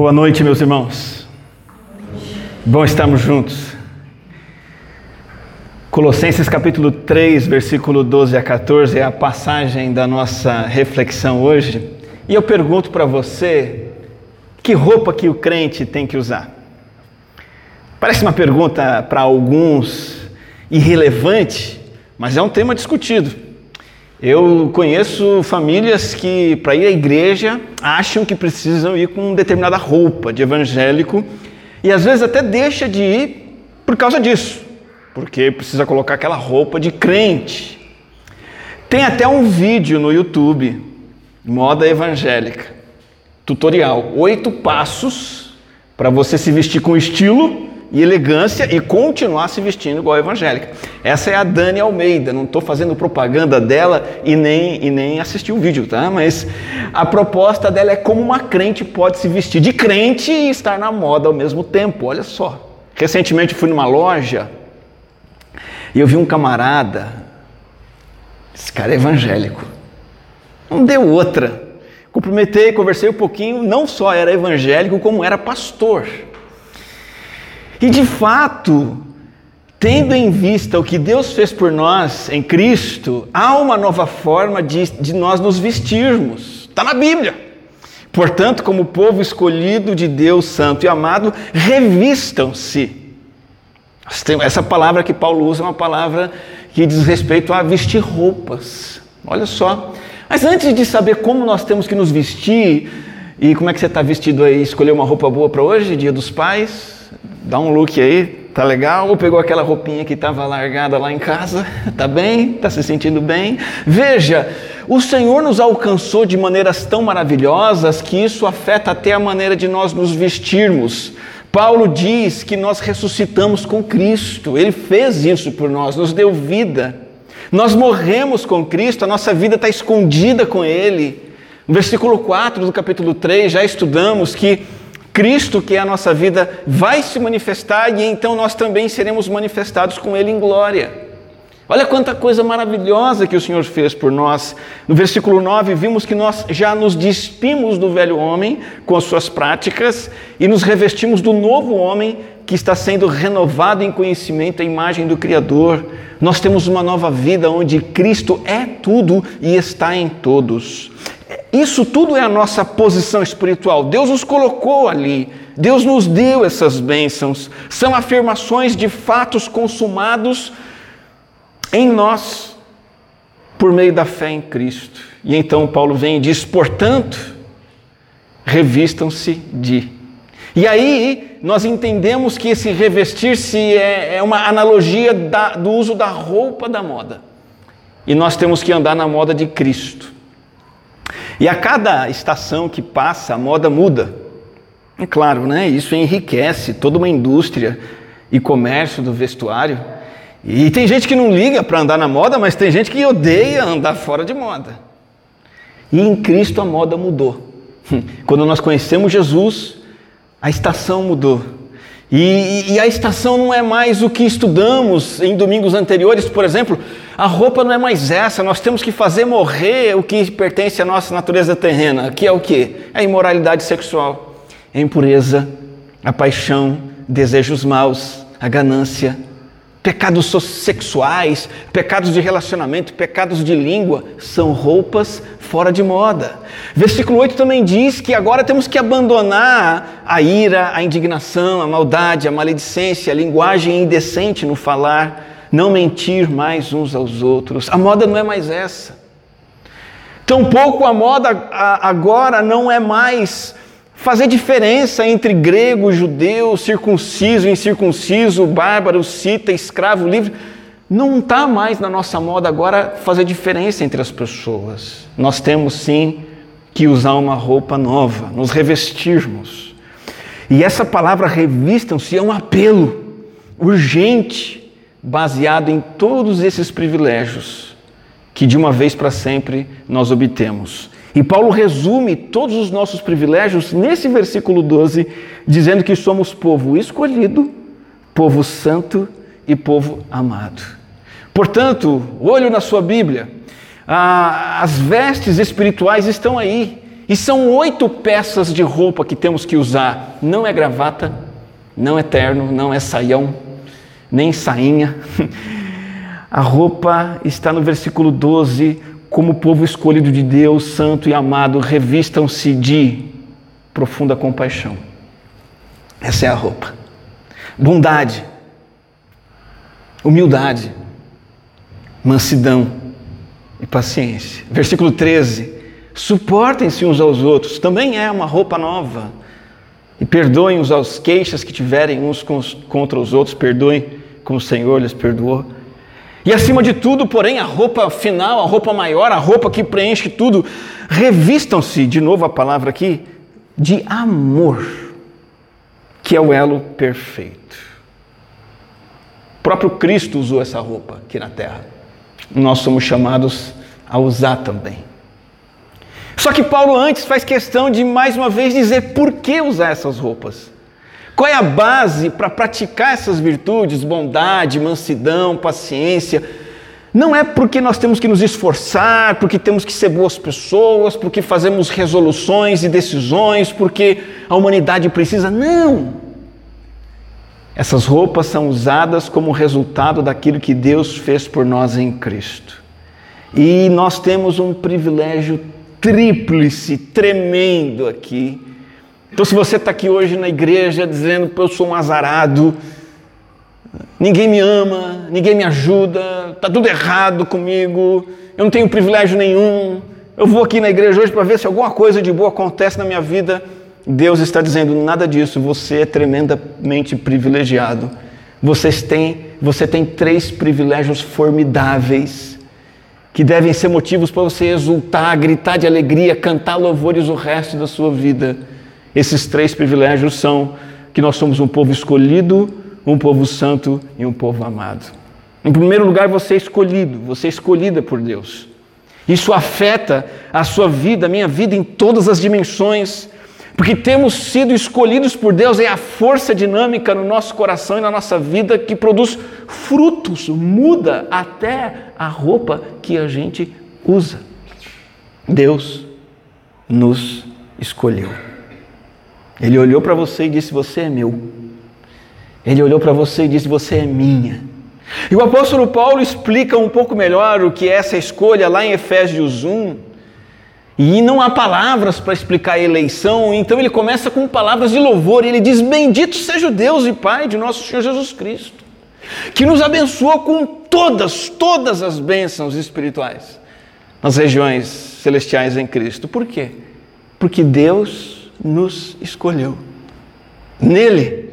Boa noite, meus irmãos. Bom estarmos juntos. Colossenses capítulo 3, versículo 12 a 14 é a passagem da nossa reflexão hoje. E eu pergunto para você, que roupa que o crente tem que usar? Parece uma pergunta para alguns irrelevante, mas é um tema discutido. Eu conheço famílias que, para ir à igreja, acham que precisam ir com determinada roupa de evangélico e às vezes até deixa de ir por causa disso, porque precisa colocar aquela roupa de crente. Tem até um vídeo no YouTube, moda evangélica, tutorial, oito passos para você se vestir com estilo e elegância e continuar se vestindo igual evangélica. Essa é a Dani Almeida, não estou fazendo propaganda dela e nem, e nem assisti o vídeo, tá? Mas a proposta dela é como uma crente pode se vestir de crente e estar na moda ao mesmo tempo, olha só. Recentemente fui numa loja e eu vi um camarada, esse cara é evangélico, não deu outra. Cumprimentei, conversei um pouquinho, não só era evangélico, como era pastor. E de fato, tendo em vista o que Deus fez por nós em Cristo, há uma nova forma de, de nós nos vestirmos. Está na Bíblia. Portanto, como povo escolhido de Deus, santo e amado, revistam-se. Essa palavra que Paulo usa é uma palavra que diz respeito a vestir roupas. Olha só. Mas antes de saber como nós temos que nos vestir, e como é que você está vestido aí? Escolheu uma roupa boa para hoje, dia dos pais? Dá um look aí, tá legal? Ou pegou aquela roupinha que estava largada lá em casa, tá bem? Tá se sentindo bem? Veja, o Senhor nos alcançou de maneiras tão maravilhosas que isso afeta até a maneira de nós nos vestirmos. Paulo diz que nós ressuscitamos com Cristo, ele fez isso por nós, nos deu vida. Nós morremos com Cristo, a nossa vida está escondida com Ele. No versículo 4 do capítulo 3, já estudamos que Cristo, que é a nossa vida, vai se manifestar e então nós também seremos manifestados com Ele em glória. Olha quanta coisa maravilhosa que o Senhor fez por nós. No versículo 9, vimos que nós já nos despimos do velho homem com as suas práticas e nos revestimos do novo homem que está sendo renovado em conhecimento, a imagem do Criador. Nós temos uma nova vida onde Cristo é tudo e está em todos. Isso tudo é a nossa posição espiritual. Deus nos colocou ali, Deus nos deu essas bênçãos. São afirmações de fatos consumados em nós por meio da fé em Cristo. E então Paulo vem e diz: portanto, revistam-se de. E aí nós entendemos que esse revestir-se é, é, uma analogia da, do uso da roupa da moda. E nós temos que andar na moda de Cristo. E a cada estação que passa, a moda muda. É claro, né? Isso enriquece toda uma indústria e comércio do vestuário. E tem gente que não liga para andar na moda, mas tem gente que odeia andar fora de moda. E em Cristo a moda mudou. Quando nós conhecemos Jesus, a estação mudou. E, e, a estação não é mais o que estudamos em domingos anteriores, por exemplo, a roupa não é mais essa, nós temos que fazer morrer o que pertence à nossa natureza terrena, que é o que? É a imoralidade sexual, a impureza, a paixão, desejos maus, a ganância, pecados sexuais, pecados de relacionamento, pecados de língua, são roupas fora de moda. Versículo 8 também diz que agora temos que abandonar a ira, a indignação, a maldade, a maledicência, a linguagem indecente no falar não mentir mais uns aos outros. A moda não é mais essa. Tampouco a moda agora não é mais fazer diferença entre grego, judeu, circunciso, incircunciso, bárbaro, cita, escravo, livre. Não está mais na nossa moda agora fazer diferença entre as pessoas. Nós temos sim que usar uma roupa nova, nos revestirmos. E essa palavra revistam-se é um apelo urgente baseado em todos esses privilégios que de uma vez para sempre nós obtemos. E Paulo resume todos os nossos privilégios nesse versículo 12, dizendo que somos povo escolhido, povo santo e povo amado. Portanto, olho na sua Bíblia, as vestes espirituais estão aí. E são oito peças de roupa que temos que usar. Não é gravata, não é terno, não é saião, nem sainha. A roupa está no versículo 12, como povo escolhido de Deus, santo e amado, revistam-se de profunda compaixão. Essa é a roupa. Bondade, humildade, mansidão e paciência. Versículo 13: suportem-se uns aos outros, também é uma roupa nova. E perdoem os aos queixas que tiverem uns contra os outros, perdoem como o Senhor lhes perdoou. E acima de tudo, porém, a roupa final, a roupa maior, a roupa que preenche tudo, revistam-se, de novo a palavra aqui, de amor, que é o elo perfeito. O próprio Cristo usou essa roupa aqui na terra. Nós somos chamados a usar também. Só que Paulo antes faz questão de mais uma vez dizer por que usar essas roupas. Qual é a base para praticar essas virtudes, bondade, mansidão, paciência? Não é porque nós temos que nos esforçar, porque temos que ser boas pessoas, porque fazemos resoluções e decisões, porque a humanidade precisa. Não! Essas roupas são usadas como resultado daquilo que Deus fez por nós em Cristo. E nós temos um privilégio tríplice, tremendo aqui então, se você está aqui hoje na igreja dizendo que eu sou um azarado, ninguém me ama, ninguém me ajuda, está tudo errado comigo, eu não tenho privilégio nenhum, eu vou aqui na igreja hoje para ver se alguma coisa de boa acontece na minha vida. Deus está dizendo nada disso, você é tremendamente privilegiado. Vocês têm, você tem três privilégios formidáveis que devem ser motivos para você exultar, gritar de alegria, cantar louvores o resto da sua vida. Esses três privilégios são que nós somos um povo escolhido, um povo santo e um povo amado. Em primeiro lugar, você é escolhido, você é escolhida por Deus. Isso afeta a sua vida, a minha vida em todas as dimensões, porque temos sido escolhidos por Deus, é a força dinâmica no nosso coração e na nossa vida que produz frutos, muda até a roupa que a gente usa. Deus nos escolheu. Ele olhou para você e disse: Você é meu. Ele olhou para você e disse: Você é minha. E o apóstolo Paulo explica um pouco melhor o que é essa escolha lá em Efésios 1. E não há palavras para explicar a eleição, então ele começa com palavras de louvor. Ele diz: Bendito seja o Deus e Pai de nosso Senhor Jesus Cristo, que nos abençoou com todas, todas as bênçãos espirituais nas regiões celestiais em Cristo. Por quê? Porque Deus nos escolheu. Nele,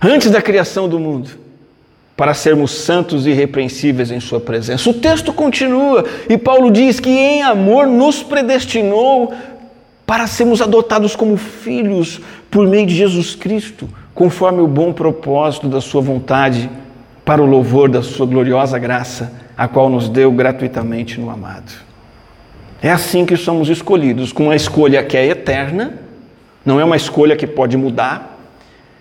antes da criação do mundo, para sermos santos e irrepreensíveis em Sua presença. O texto continua e Paulo diz que em amor nos predestinou para sermos adotados como filhos por meio de Jesus Cristo, conforme o bom propósito da Sua vontade, para o louvor da Sua gloriosa graça, a qual nos deu gratuitamente no amado. É assim que somos escolhidos, com uma escolha que é eterna, não é uma escolha que pode mudar,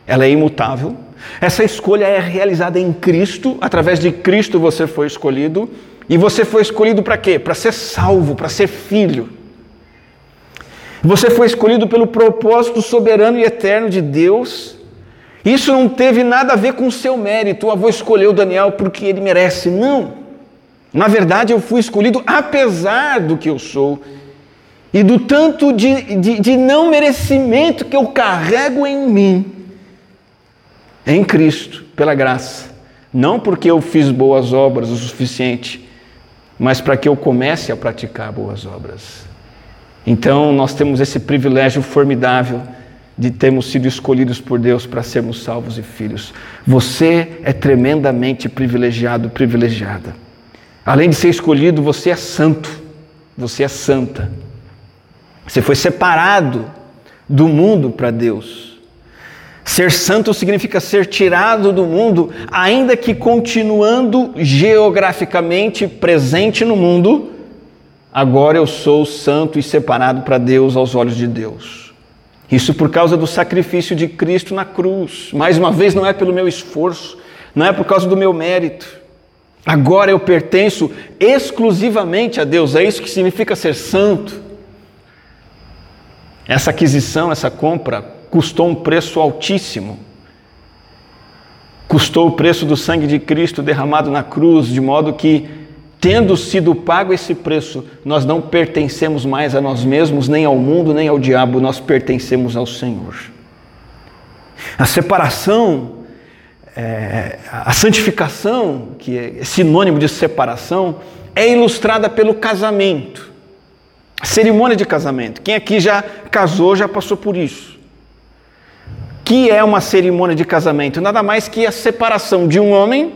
ela é imutável. Essa escolha é realizada em Cristo, através de Cristo você foi escolhido, e você foi escolhido para quê? Para ser salvo, para ser filho. Você foi escolhido pelo propósito soberano e eterno de Deus. Isso não teve nada a ver com o seu mérito. O avô escolheu Daniel porque ele merece. Não. Na verdade, eu fui escolhido apesar do que eu sou e do tanto de, de, de, não merecimento que eu carrego em mim, em Cristo, pela graça. Não porque eu fiz boas obras o suficiente, mas para que eu comece a praticar boas obras. Então, nós temos esse privilégio formidável de termos sido escolhidos por Deus para sermos salvos e filhos. Você é tremendamente privilegiado, privilegiada. Além de ser escolhido, você é santo, você é santa. Você foi separado do mundo para Deus. Ser santo significa ser tirado do mundo, ainda que continuando geograficamente presente no mundo. Agora eu sou santo e separado para Deus aos olhos de Deus. Isso por causa do sacrifício de Cristo na cruz. Mais uma vez, não é pelo meu esforço, não é por causa do meu mérito. Agora eu pertenço exclusivamente a Deus. É isso que significa ser santo. Essa aquisição, essa compra, custou um preço altíssimo. Custou o preço do sangue de Cristo derramado na cruz, de modo que, tendo sido pago esse preço, nós não pertencemos mais a nós mesmos, nem ao mundo, nem ao diabo, nós pertencemos ao Senhor. A separação, é, a santificação, que é sinônimo de separação, é ilustrada pelo casamento. Cerimônia de casamento. Quem aqui já casou já passou por isso. Que é uma cerimônia de casamento? Nada mais que a separação de um homem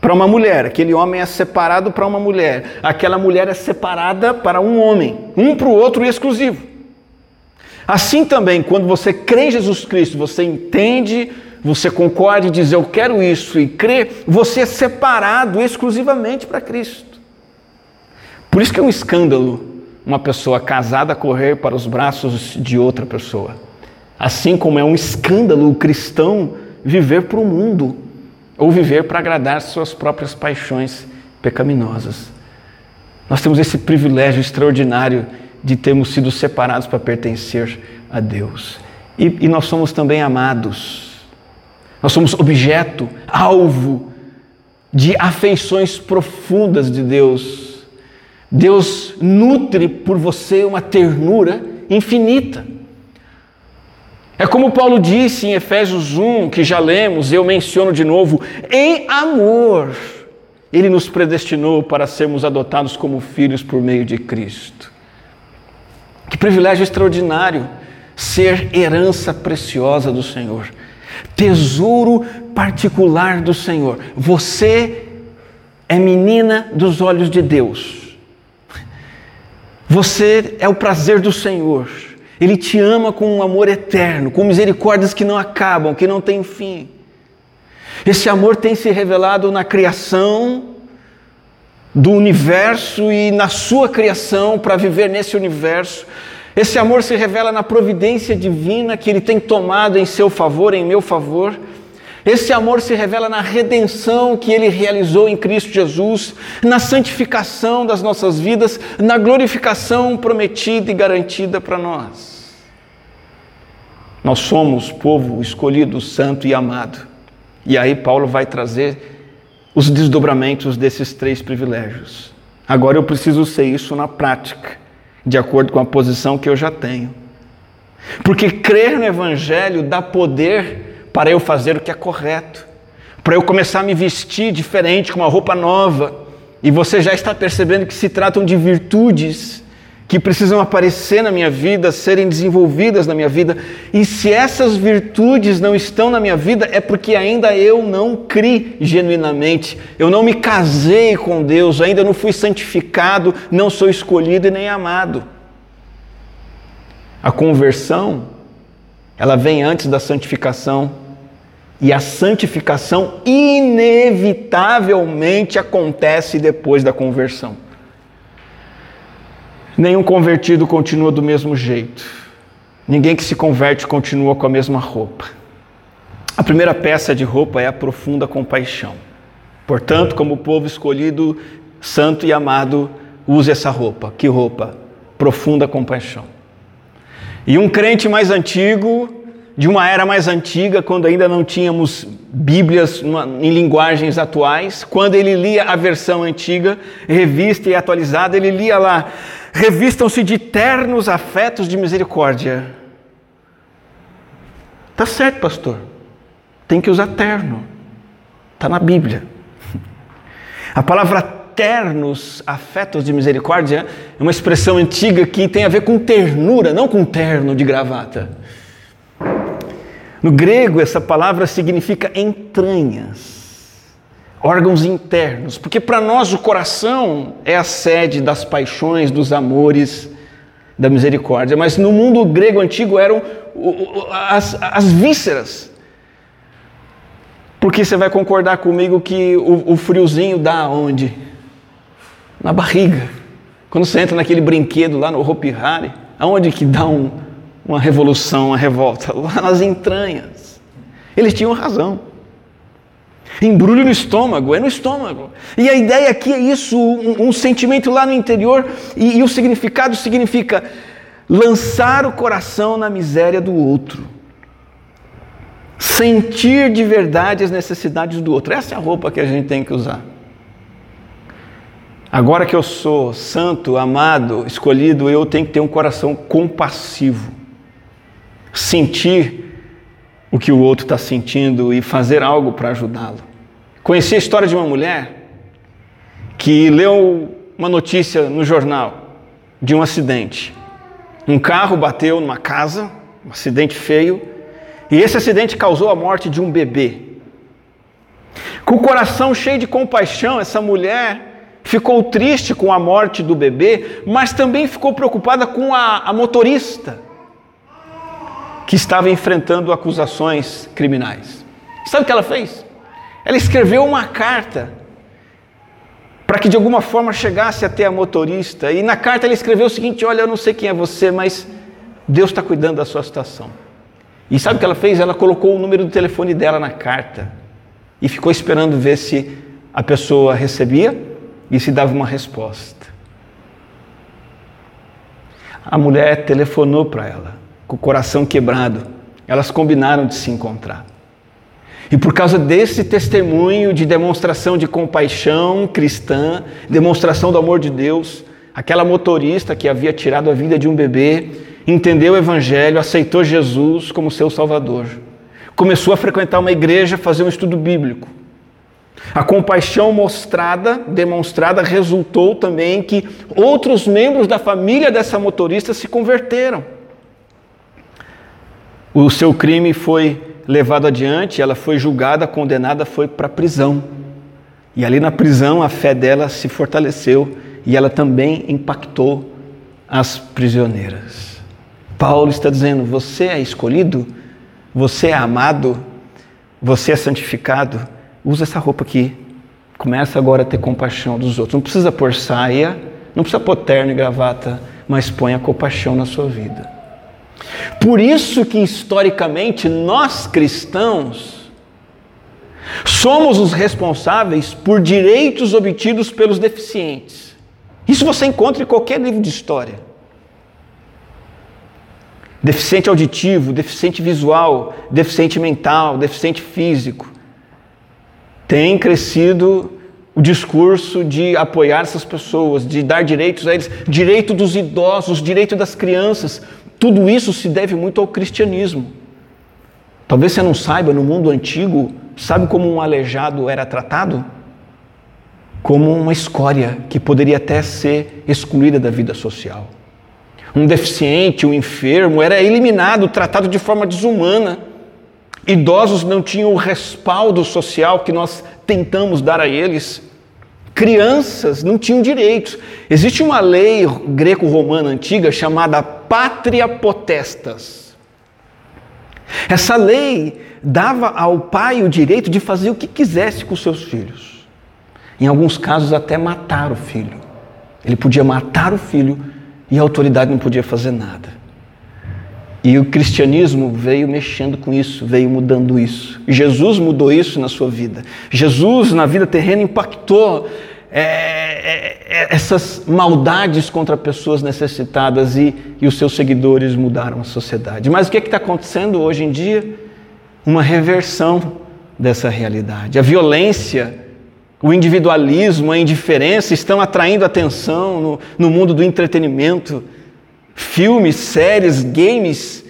para uma mulher. Aquele homem é separado para uma mulher. Aquela mulher é separada para um homem. Um para o outro e exclusivo. Assim também, quando você crê em Jesus Cristo, você entende, você concorda e diz eu quero isso e crê, você é separado exclusivamente para Cristo. Por isso que é um escândalo uma pessoa casada correr para os braços de outra pessoa. Assim como é um escândalo o cristão viver para o mundo ou viver para agradar suas próprias paixões pecaminosas. Nós temos esse privilégio extraordinário de termos sido separados para pertencer a Deus. E, e nós somos também amados. Nós somos objeto, alvo de afeições profundas de Deus Deus nutre por você uma ternura infinita. É como Paulo disse em Efésios 1, que já lemos, eu menciono de novo, em amor, ele nos predestinou para sermos adotados como filhos por meio de Cristo. Que privilégio extraordinário ser herança preciosa do Senhor, tesouro particular do Senhor. Você é menina dos olhos de Deus. Você é o prazer do Senhor. Ele te ama com um amor eterno, com misericórdias que não acabam, que não têm fim. Esse amor tem se revelado na criação do universo e na sua criação para viver nesse universo. Esse amor se revela na providência divina que ele tem tomado em seu favor, em meu favor. Esse amor se revela na redenção que ele realizou em Cristo Jesus, na santificação das nossas vidas, na glorificação prometida e garantida para nós. Nós somos povo escolhido, santo e amado. E aí Paulo vai trazer os desdobramentos desses três privilégios. Agora eu preciso ser isso na prática, de acordo com a posição que eu já tenho. Porque crer no Evangelho dá poder para eu fazer o que é correto, para eu começar a me vestir diferente, com uma roupa nova. E você já está percebendo que se tratam de virtudes que precisam aparecer na minha vida, serem desenvolvidas na minha vida. E se essas virtudes não estão na minha vida, é porque ainda eu não criei genuinamente. Eu não me casei com Deus, ainda não fui santificado, não sou escolhido e nem amado. A conversão, ela vem antes da santificação. E a santificação inevitavelmente acontece depois da conversão. Nenhum convertido continua do mesmo jeito. Ninguém que se converte continua com a mesma roupa. A primeira peça de roupa é a profunda compaixão. Portanto, como povo escolhido, santo e amado, use essa roupa. Que roupa? Profunda compaixão. E um crente mais antigo de uma era mais antiga, quando ainda não tínhamos Bíblias em linguagens atuais, quando ele lia a versão antiga, revista e atualizada, ele lia lá: revistam-se de ternos afetos de misericórdia. Tá certo, pastor. Tem que usar terno. Está na Bíblia. A palavra ternos, afetos de misericórdia, é uma expressão antiga que tem a ver com ternura, não com terno de gravata. No grego, essa palavra significa entranhas, órgãos internos, porque para nós o coração é a sede das paixões, dos amores, da misericórdia, mas no mundo grego antigo eram as, as vísceras. Porque você vai concordar comigo que o, o friozinho dá onde? Na barriga. Quando você entra naquele brinquedo lá no Hopi Hari, aonde que dá um, uma revolução, uma revolta, lá nas entranhas. Eles tinham razão. Embrulho no estômago, é no estômago. E a ideia aqui é isso, um, um sentimento lá no interior, e, e o significado significa lançar o coração na miséria do outro, sentir de verdade as necessidades do outro. Essa é a roupa que a gente tem que usar. Agora que eu sou santo, amado, escolhido, eu tenho que ter um coração compassivo, sentir o que o outro está sentindo e fazer algo para ajudá-lo. Conheci a história de uma mulher que leu uma notícia no jornal de um acidente. Um carro bateu numa casa, um acidente feio, e esse acidente causou a morte de um bebê. Com o coração cheio de compaixão, essa mulher ficou triste com a morte do bebê, mas também ficou preocupada com a, a motorista que estava enfrentando acusações criminais. Sabe o que ela fez? Ela escreveu uma carta para que de alguma forma chegasse até a motorista. E na carta ele escreveu o seguinte: Olha, eu não sei quem é você, mas Deus está cuidando da sua situação. E sabe o que ela fez? Ela colocou o número do telefone dela na carta e ficou esperando ver se a pessoa recebia e se dava uma resposta. A mulher telefonou para ela, com o coração quebrado. Elas combinaram de se encontrar. E por causa desse testemunho de demonstração de compaixão cristã, demonstração do amor de Deus, aquela motorista que havia tirado a vida de um bebê, entendeu o Evangelho, aceitou Jesus como seu Salvador. Começou a frequentar uma igreja, fazer um estudo bíblico. A compaixão mostrada, demonstrada, resultou também que outros membros da família dessa motorista se converteram. O seu crime foi levado adiante, ela foi julgada, condenada, foi para a prisão. E ali na prisão a fé dela se fortaleceu e ela também impactou as prisioneiras. Paulo está dizendo: você é escolhido, você é amado, você é santificado. Usa essa roupa aqui. Começa agora a ter compaixão dos outros. Não precisa pôr saia, não precisa pôr terno e gravata, mas põe a compaixão na sua vida. Por isso que historicamente nós cristãos somos os responsáveis por direitos obtidos pelos deficientes. Isso você encontra em qualquer livro de história. Deficiente auditivo, deficiente visual, deficiente mental, deficiente físico. Tem crescido o discurso de apoiar essas pessoas, de dar direitos a eles, direito dos idosos, direito das crianças, tudo isso se deve muito ao cristianismo. Talvez você não saiba, no mundo antigo, sabe como um aleijado era tratado? Como uma escória que poderia até ser excluída da vida social. Um deficiente, um enfermo era eliminado, tratado de forma desumana. Idosos não tinham o respaldo social que nós tentamos dar a eles. Crianças não tinham direitos. Existe uma lei greco-romana antiga chamada Pátria Potestas. Essa lei dava ao pai o direito de fazer o que quisesse com seus filhos. Em alguns casos, até matar o filho. Ele podia matar o filho e a autoridade não podia fazer nada. E o cristianismo veio mexendo com isso, veio mudando isso. Jesus mudou isso na sua vida. Jesus, na vida terrena, impactou é, é, é, essas maldades contra pessoas necessitadas e, e os seus seguidores mudaram a sociedade. Mas o que é está acontecendo hoje em dia? Uma reversão dessa realidade. A violência, o individualismo, a indiferença estão atraindo atenção no, no mundo do entretenimento filmes, séries, games,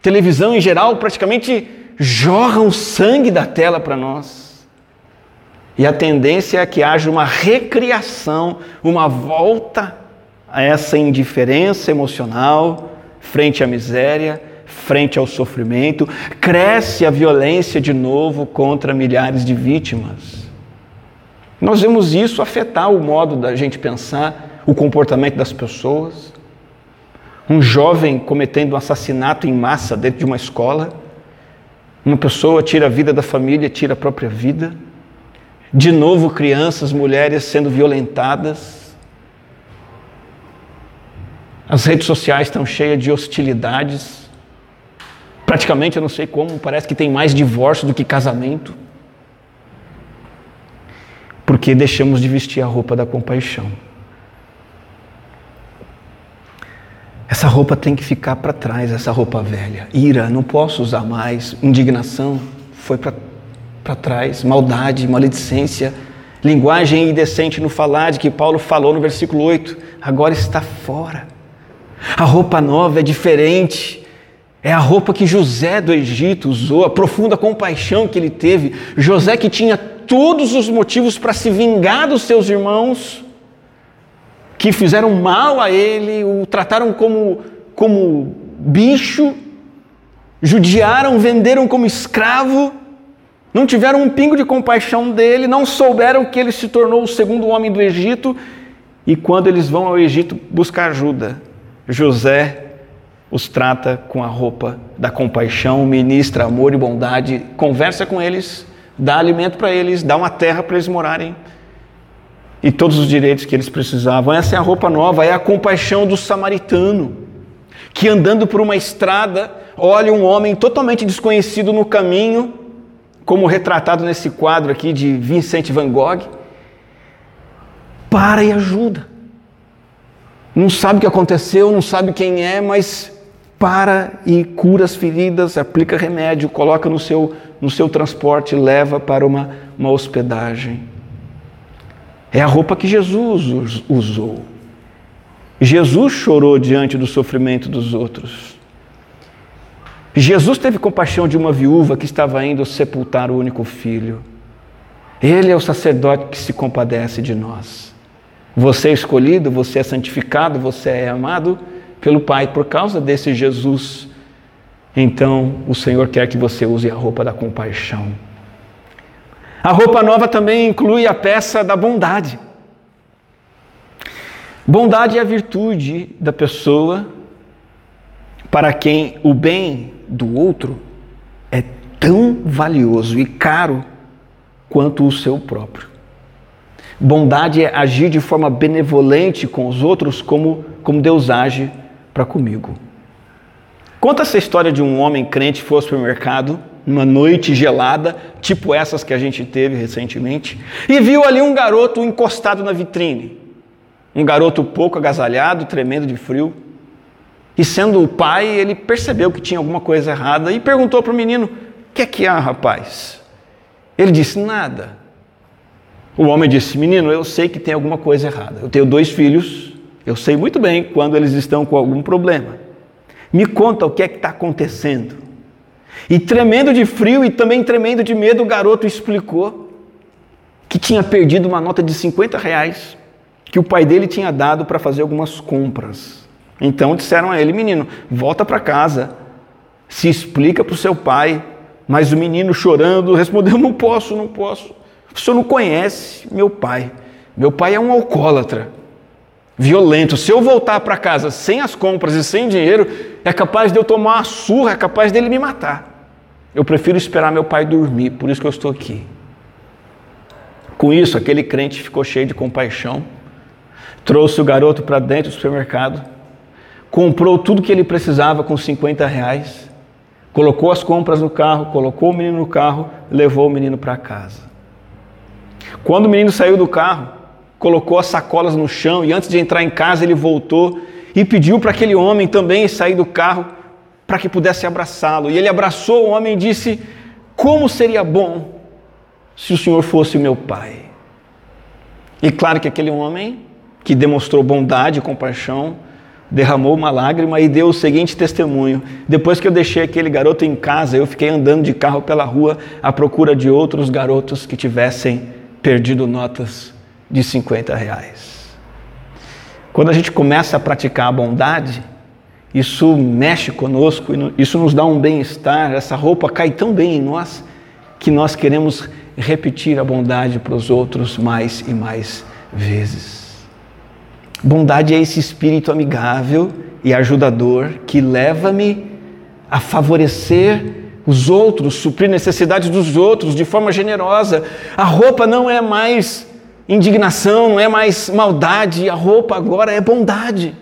televisão em geral, praticamente jorram sangue da tela para nós. E a tendência é que haja uma recriação, uma volta a essa indiferença emocional frente à miséria, frente ao sofrimento, cresce a violência de novo contra milhares de vítimas. Nós vemos isso afetar o modo da gente pensar, o comportamento das pessoas um jovem cometendo um assassinato em massa dentro de uma escola, uma pessoa tira a vida da família, tira a própria vida, de novo crianças, mulheres sendo violentadas. As redes sociais estão cheias de hostilidades. Praticamente, eu não sei como, parece que tem mais divórcio do que casamento. Porque deixamos de vestir a roupa da compaixão. Essa roupa tem que ficar para trás, essa roupa velha. Ira, não posso usar mais. Indignação foi para trás. Maldade, maledicência, linguagem indecente no falar, de que Paulo falou no versículo 8, agora está fora. A roupa nova é diferente. É a roupa que José do Egito usou, a profunda compaixão que ele teve. José que tinha todos os motivos para se vingar dos seus irmãos, que fizeram mal a ele, o trataram como, como bicho, judiaram, venderam como escravo, não tiveram um pingo de compaixão dele, não souberam que ele se tornou o segundo homem do Egito, e quando eles vão ao Egito buscar ajuda, José os trata com a roupa da compaixão, ministra amor e bondade, conversa com eles, dá alimento para eles, dá uma terra para eles morarem e todos os direitos que eles precisavam. Essa é a roupa nova, é a compaixão do samaritano, que andando por uma estrada, olha um homem totalmente desconhecido no caminho, como retratado nesse quadro aqui de Vincent van Gogh, para e ajuda. Não sabe o que aconteceu, não sabe quem é, mas para e cura as feridas, aplica remédio, coloca no seu, no seu transporte, leva para uma, uma hospedagem. É a roupa que Jesus usou. Jesus chorou diante do sofrimento dos outros. Jesus teve compaixão de uma viúva que estava indo sepultar o único filho. Ele é o sacerdote que se compadece de nós. Você é escolhido, você é santificado, você é amado pelo Pai por causa desse Jesus. Então, o Senhor quer que você use a roupa da compaixão. A roupa nova também inclui a peça da bondade. Bondade é a virtude da pessoa para quem o bem do outro é tão valioso e caro quanto o seu próprio. Bondade é agir de forma benevolente com os outros, como, como Deus age para comigo. Conta essa história de um homem crente que foi ao supermercado numa noite gelada, tipo essas que a gente teve recentemente, e viu ali um garoto encostado na vitrine. Um garoto pouco agasalhado, tremendo de frio. E sendo o pai, ele percebeu que tinha alguma coisa errada e perguntou para o menino: O que é que há, rapaz? Ele disse: Nada. O homem disse: Menino, eu sei que tem alguma coisa errada. Eu tenho dois filhos, eu sei muito bem quando eles estão com algum problema. Me conta o que é que está acontecendo. E tremendo de frio e também tremendo de medo, o garoto explicou que tinha perdido uma nota de 50 reais que o pai dele tinha dado para fazer algumas compras. Então disseram a ele: Menino, volta para casa, se explica para o seu pai. Mas o menino chorando respondeu: Não posso, não posso. O senhor não conhece meu pai. Meu pai é um alcoólatra violento. Se eu voltar para casa sem as compras e sem dinheiro, é capaz de eu tomar uma surra, é capaz dele me matar. Eu prefiro esperar meu pai dormir, por isso que eu estou aqui. Com isso, aquele crente ficou cheio de compaixão, trouxe o garoto para dentro do supermercado, comprou tudo que ele precisava com 50 reais, colocou as compras no carro, colocou o menino no carro, levou o menino para casa. Quando o menino saiu do carro, colocou as sacolas no chão e antes de entrar em casa ele voltou e pediu para aquele homem também sair do carro para que pudesse abraçá-lo. E ele abraçou o homem e disse: Como seria bom se o senhor fosse meu pai. E claro que aquele homem que demonstrou bondade e compaixão derramou uma lágrima e deu o seguinte testemunho: Depois que eu deixei aquele garoto em casa, eu fiquei andando de carro pela rua à procura de outros garotos que tivessem perdido notas de 50 reais. Quando a gente começa a praticar a bondade, isso mexe conosco, isso nos dá um bem-estar, essa roupa cai tão bem em nós que nós queremos repetir a bondade para os outros mais e mais vezes. Bondade é esse espírito amigável e ajudador que leva-me a favorecer os outros, suprir necessidades dos outros de forma generosa. A roupa não é mais indignação, não é mais maldade, a roupa agora é bondade.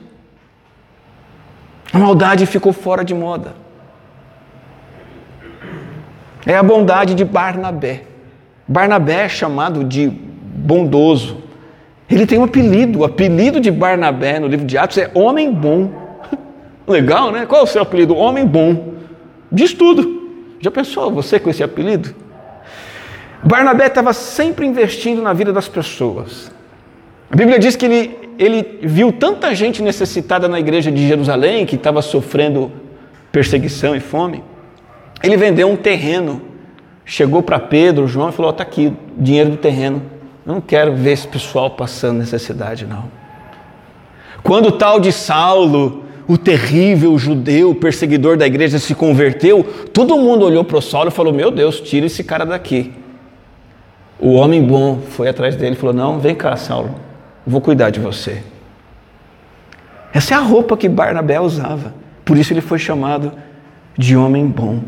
A maldade ficou fora de moda. É a bondade de Barnabé. Barnabé é chamado de bondoso. Ele tem um apelido, o apelido de Barnabé no livro de Atos é homem bom. Legal, né? Qual é o seu apelido? Homem bom. Diz tudo. Já pensou você com esse apelido? Barnabé estava sempre investindo na vida das pessoas. A Bíblia diz que ele, ele viu tanta gente necessitada na igreja de Jerusalém, que estava sofrendo perseguição e fome. Ele vendeu um terreno, chegou para Pedro, João e falou: Está aqui, dinheiro do terreno. Eu não quero ver esse pessoal passando necessidade, não. Quando o tal de Saulo, o terrível judeu, perseguidor da igreja, se converteu, todo mundo olhou para o Saulo e falou: Meu Deus, tira esse cara daqui. O homem bom foi atrás dele e falou: Não, vem cá, Saulo, vou cuidar de você. Essa é a roupa que Barnabé usava. Por isso ele foi chamado de homem bom.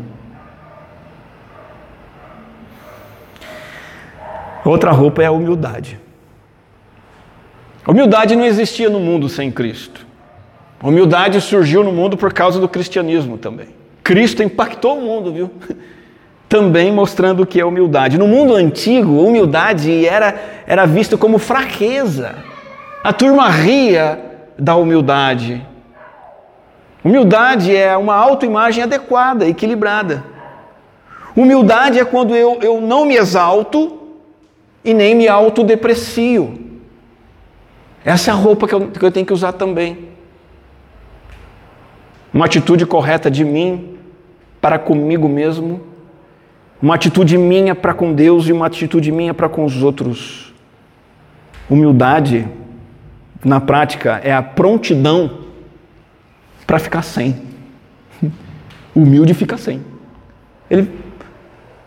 Outra roupa é a humildade. Humildade não existia no mundo sem Cristo. Humildade surgiu no mundo por causa do cristianismo também. Cristo impactou o mundo, viu? Também mostrando o que é humildade. No mundo antigo, humildade era, era vista como fraqueza. A turma ria da humildade. Humildade é uma autoimagem adequada, equilibrada. Humildade é quando eu, eu não me exalto e nem me autodeprecio. Essa é a roupa que eu, que eu tenho que usar também. Uma atitude correta de mim para comigo mesmo, uma atitude minha para com Deus e uma atitude minha para com os outros. Humildade, na prática, é a prontidão para ficar sem. Humilde fica sem. Ele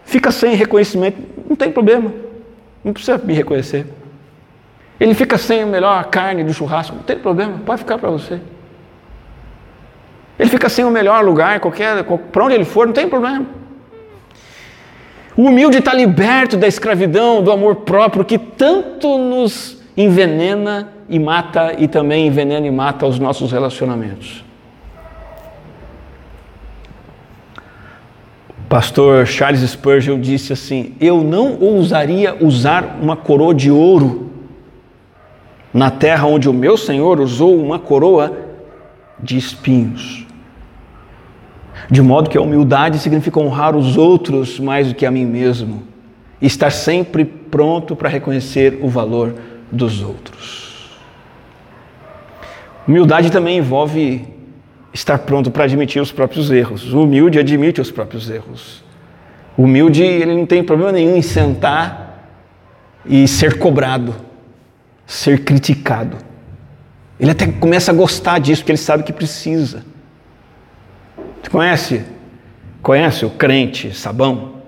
fica sem reconhecimento, não tem problema, não precisa me reconhecer. Ele fica sem a melhor carne do churrasco, não tem problema, pode ficar para você. Ele fica sem o melhor lugar, qualquer, para onde ele for, não tem problema. O humilde está liberto da escravidão, do amor próprio que tanto nos envenena e mata, e também envenena e mata os nossos relacionamentos. pastor Charles Spurgeon disse assim: Eu não ousaria usar uma coroa de ouro na terra onde o meu Senhor usou uma coroa de espinhos. De modo que a humildade significa honrar os outros mais do que a mim mesmo, e estar sempre pronto para reconhecer o valor dos outros. Humildade também envolve estar pronto para admitir os próprios erros. O humilde admite os próprios erros. O humilde, ele não tem problema nenhum em sentar e ser cobrado, ser criticado. Ele até começa a gostar disso, porque ele sabe que precisa. Você conhece? Conhece o crente sabão?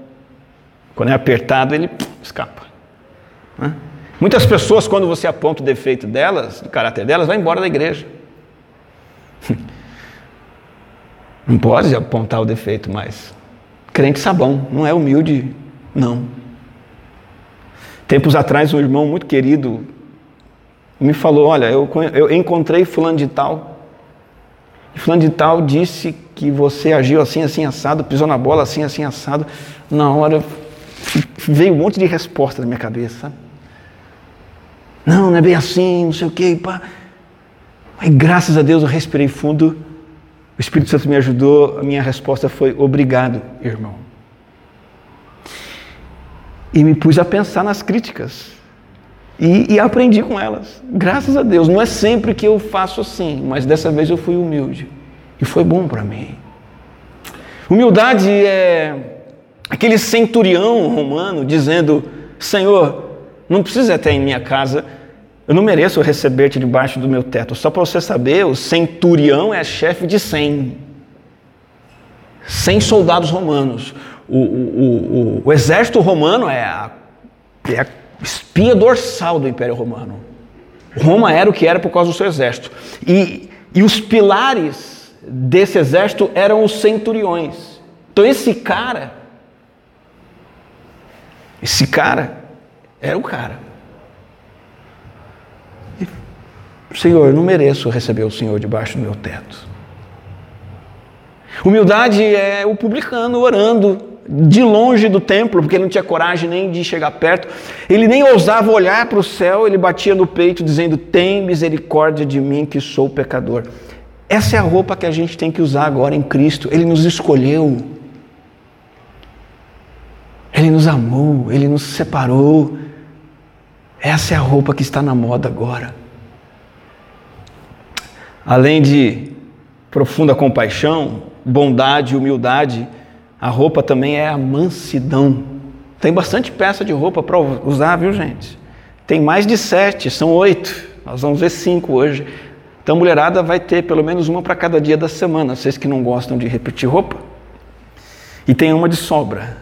Quando é apertado, ele escapa. Muitas pessoas, quando você aponta o defeito delas, do caráter delas, vai embora da igreja. Não pode apontar o defeito mais. Crente sabão, não é humilde, não. Tempos atrás, um irmão muito querido me falou: Olha, eu, eu encontrei Fulano de Tal. E Fulano de Tal disse que você agiu assim, assim, assado, pisou na bola assim, assim, assado. Na hora veio um monte de respostas na minha cabeça. Não, não é bem assim, não sei o quê. Pá. Aí, graças a Deus, eu respirei fundo o Espírito Santo me ajudou, a minha resposta foi: obrigado, irmão. E me pus a pensar nas críticas. E, e, aprendi com elas. Graças a Deus. Não é sempre que eu faço assim, mas dessa vez eu fui humilde. E foi bom para mim. Humildade é aquele centurião romano dizendo: Senhor, não precisa até em minha casa eu não mereço receber-te debaixo do meu teto. Só para você saber, o centurião é chefe de cem. Cem soldados romanos. O, o, o, o exército romano é a, é a espinha dorsal do Império Romano. Roma era o que era por causa do seu exército. E, e os pilares desse exército eram os centuriões. Então esse cara, esse cara era o cara. Senhor, eu não mereço receber o Senhor debaixo do meu teto. Humildade é o publicano orando de longe do templo, porque ele não tinha coragem nem de chegar perto. Ele nem ousava olhar para o céu, ele batia no peito dizendo: Tem misericórdia de mim que sou pecador. Essa é a roupa que a gente tem que usar agora em Cristo. Ele nos escolheu. Ele nos amou, ele nos separou. Essa é a roupa que está na moda agora. Além de profunda compaixão, bondade e humildade, a roupa também é a mansidão. Tem bastante peça de roupa para usar, viu, gente? Tem mais de sete, são oito. Nós vamos ver cinco hoje. Então, mulherada vai ter pelo menos uma para cada dia da semana, vocês que não gostam de repetir roupa. E tem uma de sobra.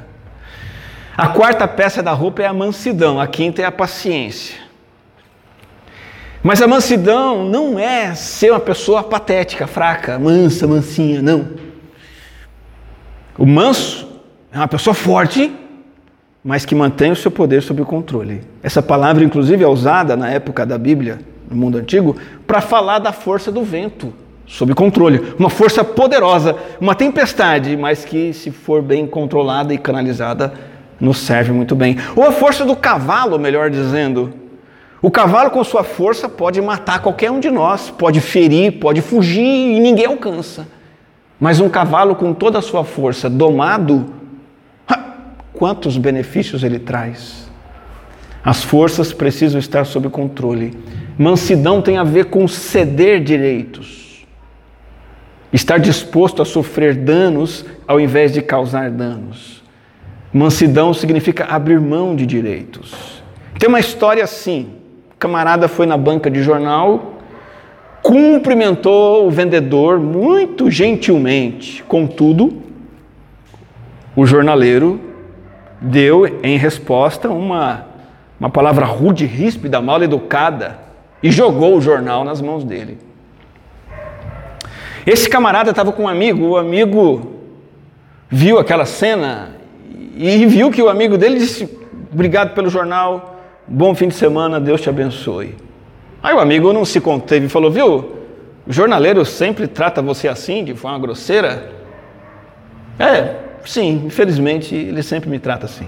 A quarta peça da roupa é a mansidão, a quinta é a paciência. Mas a mansidão não é ser uma pessoa patética, fraca, mansa, mansinha, não. O manso é uma pessoa forte, mas que mantém o seu poder sob controle. Essa palavra, inclusive, é usada na época da Bíblia, no mundo antigo, para falar da força do vento, sob controle. Uma força poderosa, uma tempestade, mas que, se for bem controlada e canalizada, nos serve muito bem. Ou a força do cavalo, melhor dizendo, o cavalo, com sua força, pode matar qualquer um de nós, pode ferir, pode fugir e ninguém alcança. Mas um cavalo com toda a sua força, domado, quantos benefícios ele traz? As forças precisam estar sob controle. Mansidão tem a ver com ceder direitos, estar disposto a sofrer danos ao invés de causar danos. Mansidão significa abrir mão de direitos. Tem uma história assim camarada foi na banca de jornal, cumprimentou o vendedor muito gentilmente. Contudo, o jornaleiro deu em resposta uma, uma palavra rude, ríspida, mal educada e jogou o jornal nas mãos dele. Esse camarada estava com um amigo, o amigo viu aquela cena e viu que o amigo dele disse: Obrigado pelo jornal, Bom fim de semana, Deus te abençoe. Aí o amigo não se conteve e falou: Viu, o jornaleiro sempre trata você assim, de forma grosseira? É, sim, infelizmente ele sempre me trata assim.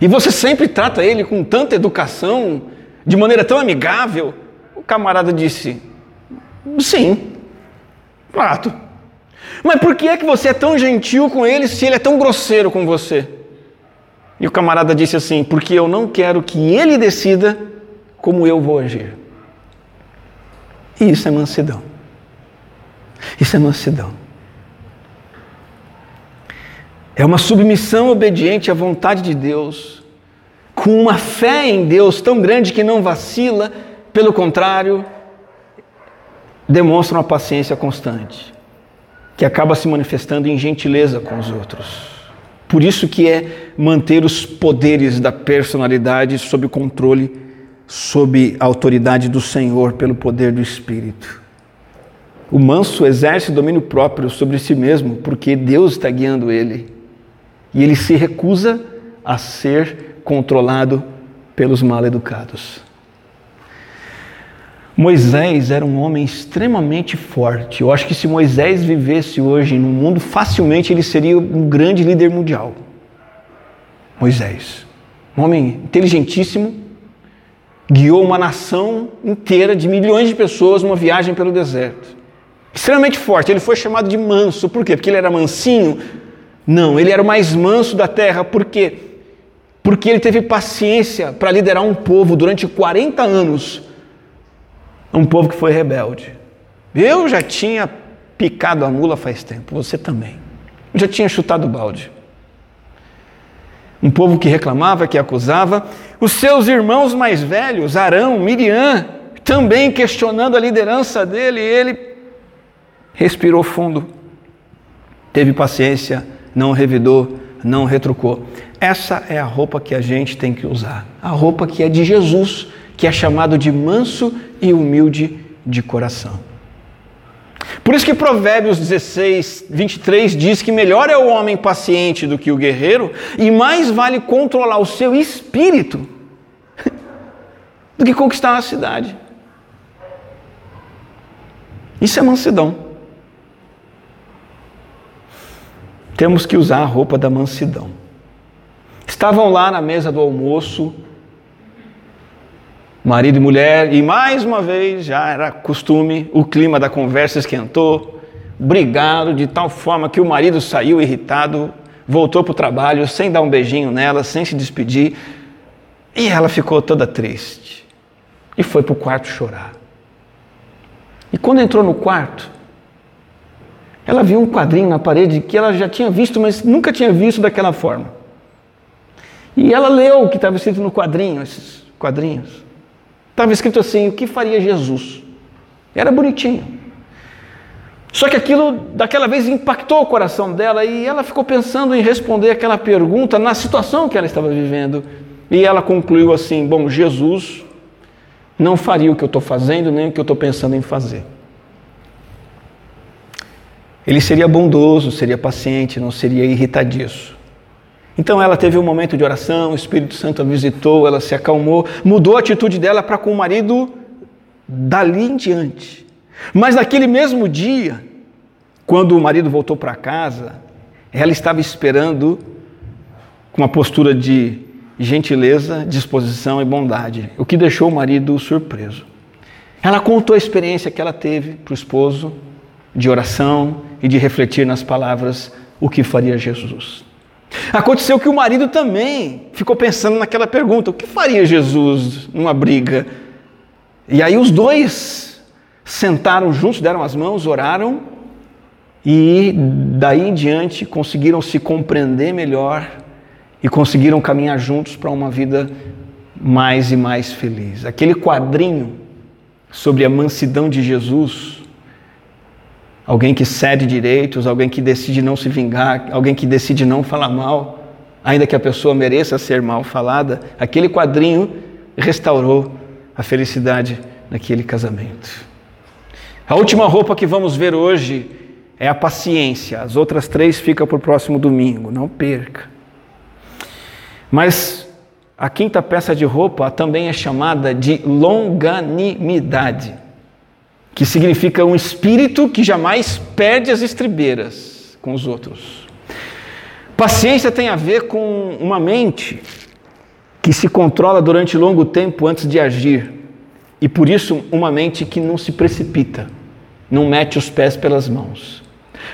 E você sempre trata ele com tanta educação, de maneira tão amigável? O camarada disse: Sim, trato. Mas por que é que você é tão gentil com ele se ele é tão grosseiro com você? E o camarada disse assim: Porque eu não quero que ele decida como eu vou agir. E isso é mansidão. Isso é mansidão. É uma submissão obediente à vontade de Deus, com uma fé em Deus tão grande que não vacila, pelo contrário, demonstra uma paciência constante, que acaba se manifestando em gentileza com os outros. Por isso que é manter os poderes da personalidade sob controle, sob a autoridade do Senhor pelo poder do Espírito. O manso exerce domínio próprio sobre si mesmo, porque Deus está guiando ele. E ele se recusa a ser controlado pelos mal educados. Moisés era um homem extremamente forte. Eu acho que se Moisés vivesse hoje no mundo, facilmente ele seria um grande líder mundial. Moisés, um homem inteligentíssimo, guiou uma nação inteira de milhões de pessoas numa viagem pelo deserto. Extremamente forte. Ele foi chamado de manso. Por quê? Porque ele era mansinho? Não, ele era o mais manso da terra. Por quê? Porque ele teve paciência para liderar um povo durante 40 anos um povo que foi rebelde. Eu já tinha picado a mula faz tempo, você também. Eu já tinha chutado o balde. Um povo que reclamava, que acusava. Os seus irmãos mais velhos, Arão, Miriam, também questionando a liderança dele, ele respirou fundo, teve paciência, não revidou, não retrucou. Essa é a roupa que a gente tem que usar. A roupa que é de Jesus, que é chamado de manso e humilde de coração. Por isso que Provérbios 16, 23 diz que melhor é o homem paciente do que o guerreiro, e mais vale controlar o seu espírito do que conquistar a cidade. Isso é mansidão. Temos que usar a roupa da mansidão. Estavam lá na mesa do almoço marido e mulher, e mais uma vez já era costume, o clima da conversa esquentou, brigaram de tal forma que o marido saiu irritado, voltou para o trabalho sem dar um beijinho nela, sem se despedir, e ela ficou toda triste e foi para o quarto chorar. E quando entrou no quarto, ela viu um quadrinho na parede que ela já tinha visto, mas nunca tinha visto daquela forma. E ela leu o que estava escrito no quadrinho, esses quadrinhos. Estava escrito assim: o que faria Jesus? Era bonitinho. Só que aquilo, daquela vez, impactou o coração dela e ela ficou pensando em responder aquela pergunta na situação que ela estava vivendo. E ela concluiu assim: Bom, Jesus não faria o que eu estou fazendo, nem o que eu estou pensando em fazer. Ele seria bondoso, seria paciente, não seria irritadiço. Então ela teve um momento de oração, o Espírito Santo a visitou, ela se acalmou, mudou a atitude dela para com o marido dali em diante. Mas naquele mesmo dia, quando o marido voltou para casa, ela estava esperando com uma postura de gentileza, disposição e bondade, o que deixou o marido surpreso. Ela contou a experiência que ela teve para o esposo de oração e de refletir nas palavras o que faria Jesus. Aconteceu que o marido também ficou pensando naquela pergunta: o que faria Jesus numa briga? E aí os dois sentaram juntos, deram as mãos, oraram e daí em diante conseguiram se compreender melhor e conseguiram caminhar juntos para uma vida mais e mais feliz. Aquele quadrinho sobre a mansidão de Jesus, alguém que cede direitos, alguém que decide não se vingar, alguém que decide não falar mal, ainda que a pessoa mereça ser mal falada, aquele quadrinho restaurou a felicidade naquele casamento. A última roupa que vamos ver hoje é a paciência. As outras três ficam para o próximo domingo, não perca. Mas a quinta peça de roupa também é chamada de longanimidade, que significa um espírito que jamais perde as estribeiras com os outros. Paciência tem a ver com uma mente que se controla durante longo tempo antes de agir, e por isso uma mente que não se precipita, não mete os pés pelas mãos.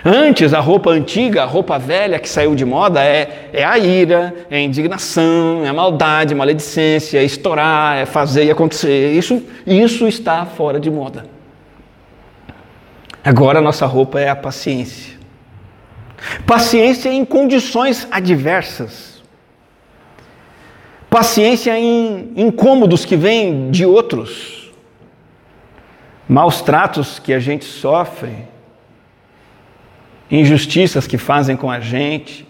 Antes, a roupa antiga, a roupa velha que saiu de moda é, é a ira, é a indignação, é a maldade, maledicência, é estourar, é fazer e acontecer. Isso, isso está fora de moda. Agora nossa roupa é a paciência. Paciência em condições adversas. Paciência em incômodos que vêm de outros. Maus tratos que a gente sofre injustiças que fazem com a gente,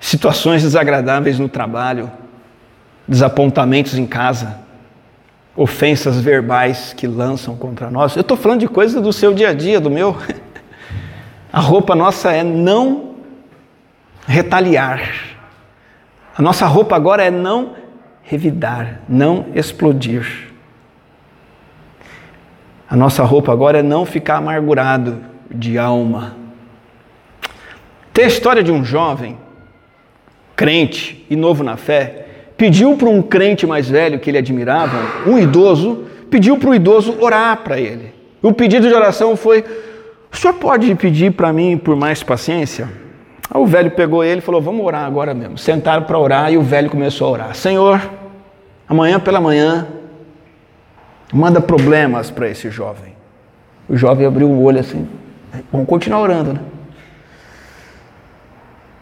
situações desagradáveis no trabalho, desapontamentos em casa, ofensas verbais que lançam contra nós. Eu estou falando de coisas do seu dia a dia, do meu. A roupa nossa é não retaliar. A nossa roupa agora é não revidar, não explodir. A nossa roupa agora é não ficar amargurado de alma, tem a história de um jovem, crente e novo na fé, pediu para um crente mais velho que ele admirava, um idoso, pediu para o idoso orar para ele. O pedido de oração foi: O senhor pode pedir para mim por mais paciência? Aí o velho pegou ele e falou: Vamos orar agora mesmo. Sentaram para orar e o velho começou a orar: Senhor, amanhã pela manhã, manda problemas para esse jovem. O jovem abriu o olho assim: Vamos continuar orando, né?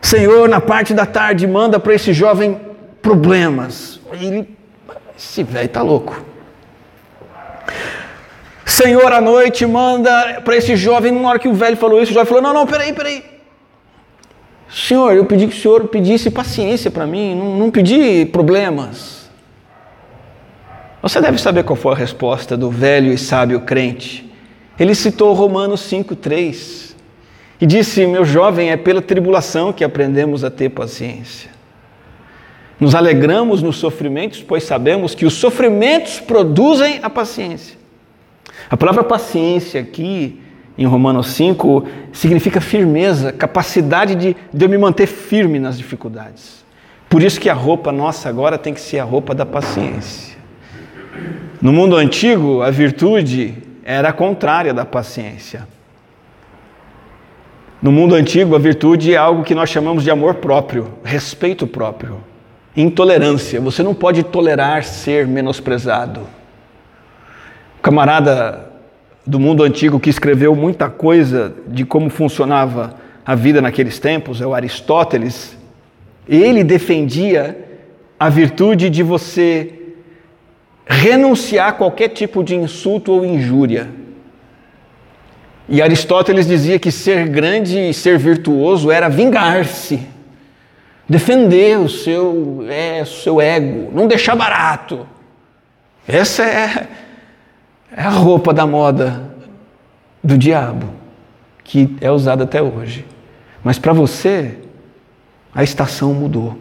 Senhor, na parte da tarde, manda para esse jovem problemas. Ele, esse velho está louco. Senhor, à noite, manda para esse jovem. Na hora que o velho falou isso, o jovem falou: Não, não, peraí, peraí. Senhor, eu pedi que o senhor pedisse paciência para mim, não, não pedi problemas. Você deve saber qual foi a resposta do velho e sábio crente. Ele citou Romanos 5,3. E disse: Meu jovem, é pela tribulação que aprendemos a ter paciência. Nos alegramos nos sofrimentos, pois sabemos que os sofrimentos produzem a paciência. A palavra paciência aqui, em Romanos 5, significa firmeza, capacidade de, de eu me manter firme nas dificuldades. Por isso que a roupa nossa agora tem que ser a roupa da paciência. No mundo antigo, a virtude era contrária da paciência. No mundo antigo, a virtude é algo que nós chamamos de amor próprio, respeito próprio, intolerância. Você não pode tolerar ser menosprezado. O camarada do mundo antigo que escreveu muita coisa de como funcionava a vida naqueles tempos é o Aristóteles. Ele defendia a virtude de você renunciar a qualquer tipo de insulto ou injúria. E Aristóteles dizia que ser grande e ser virtuoso era vingar-se, defender o seu, é, seu ego, não deixar barato. Essa é, é a roupa da moda do diabo, que é usada até hoje. Mas para você, a estação mudou.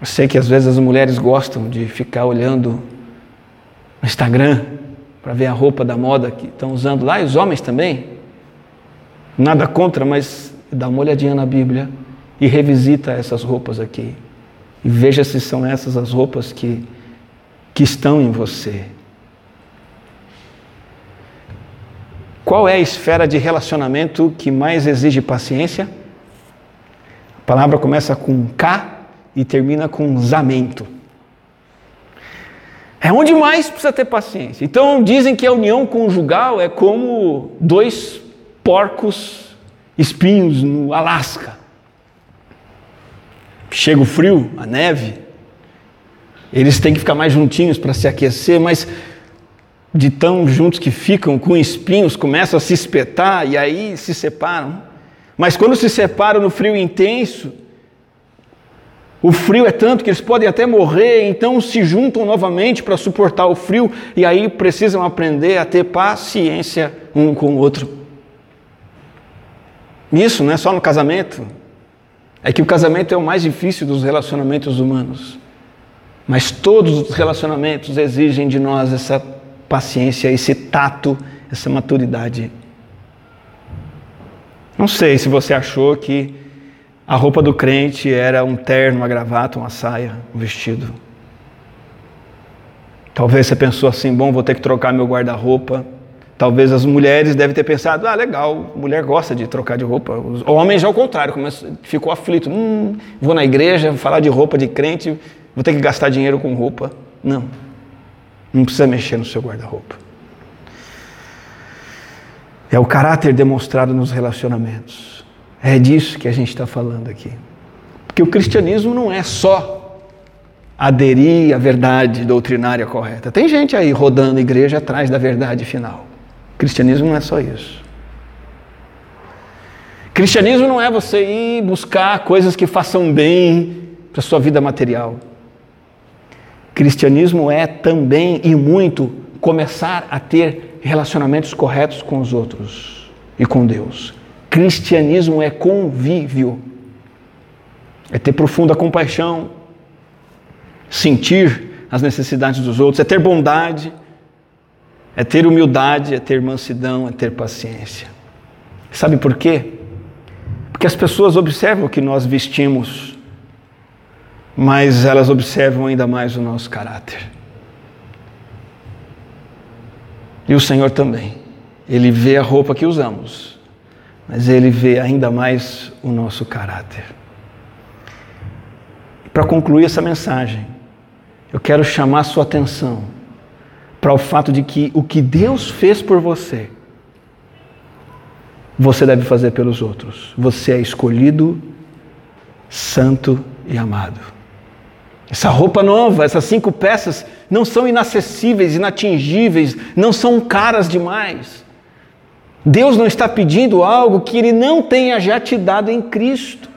Eu sei que às vezes as mulheres gostam de ficar olhando no Instagram para ver a roupa da moda que estão usando lá, e os homens também. Nada contra, mas dá uma olhadinha na Bíblia e revisita essas roupas aqui. E veja se são essas as roupas que, que estão em você. Qual é a esfera de relacionamento que mais exige paciência? A palavra começa com K e termina com zamento. É onde mais precisa ter paciência. Então dizem que a união conjugal é como dois porcos espinhos no Alasca. Chega o frio, a neve, eles têm que ficar mais juntinhos para se aquecer, mas de tão juntos que ficam com espinhos, começam a se espetar e aí se separam. Mas quando se separam no frio intenso, o frio é tanto que eles podem até morrer, então se juntam novamente para suportar o frio e aí precisam aprender a ter paciência um com o outro. Isso não é só no casamento. É que o casamento é o mais difícil dos relacionamentos humanos. Mas todos os relacionamentos exigem de nós essa paciência, esse tato, essa maturidade. Não sei se você achou que a roupa do crente era um terno, uma gravata, uma saia, um vestido. Talvez você pensou assim: bom, vou ter que trocar meu guarda-roupa. Talvez as mulheres devem ter pensado: ah, legal, mulher gosta de trocar de roupa. Os homens, ao contrário, ficou aflito: hum, vou na igreja, vou falar de roupa de crente, vou ter que gastar dinheiro com roupa. Não, não precisa mexer no seu guarda-roupa. É o caráter demonstrado nos relacionamentos. É disso que a gente está falando aqui. Porque o cristianismo não é só aderir à verdade doutrinária correta. Tem gente aí rodando igreja atrás da verdade final. Cristianismo não é só isso. Cristianismo não é você ir buscar coisas que façam bem para sua vida material. Cristianismo é também e muito começar a ter relacionamentos corretos com os outros e com Deus. Cristianismo é convívio, é ter profunda compaixão, sentir as necessidades dos outros, é ter bondade, é ter humildade, é ter mansidão, é ter paciência. Sabe por quê? Porque as pessoas observam o que nós vestimos, mas elas observam ainda mais o nosso caráter. E o Senhor também. Ele vê a roupa que usamos mas ele vê ainda mais o nosso caráter. Para concluir essa mensagem, eu quero chamar a sua atenção para o fato de que o que Deus fez por você, você deve fazer pelos outros. Você é escolhido, santo e amado. Essa roupa nova, essas cinco peças, não são inacessíveis, inatingíveis, não são caras demais. Deus não está pedindo algo que Ele não tenha já te dado em Cristo.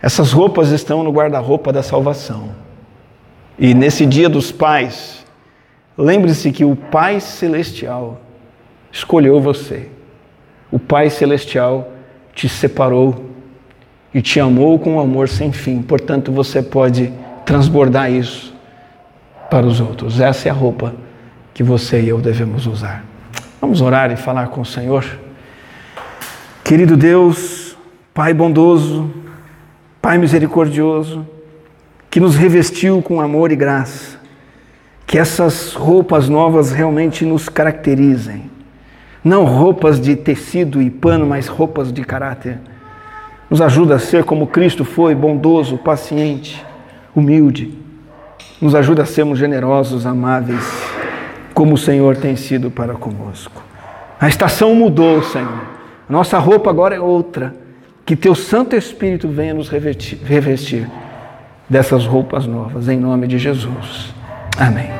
Essas roupas estão no guarda-roupa da salvação. E nesse dia dos pais, lembre-se que o Pai Celestial escolheu você. O Pai Celestial te separou e te amou com um amor sem fim. Portanto, você pode transbordar isso para os outros. Essa é a roupa que você e eu devemos usar. Vamos orar e falar com o Senhor. Querido Deus, Pai bondoso, Pai misericordioso, que nos revestiu com amor e graça. Que essas roupas novas realmente nos caracterizem. Não roupas de tecido e pano, mas roupas de caráter. Nos ajuda a ser como Cristo foi, bondoso, paciente, humilde. Nos ajuda a sermos generosos, amáveis, como o Senhor tem sido para conosco. A estação mudou, Senhor. Nossa roupa agora é outra. Que teu Santo Espírito venha nos revestir, revestir dessas roupas novas, em nome de Jesus. Amém.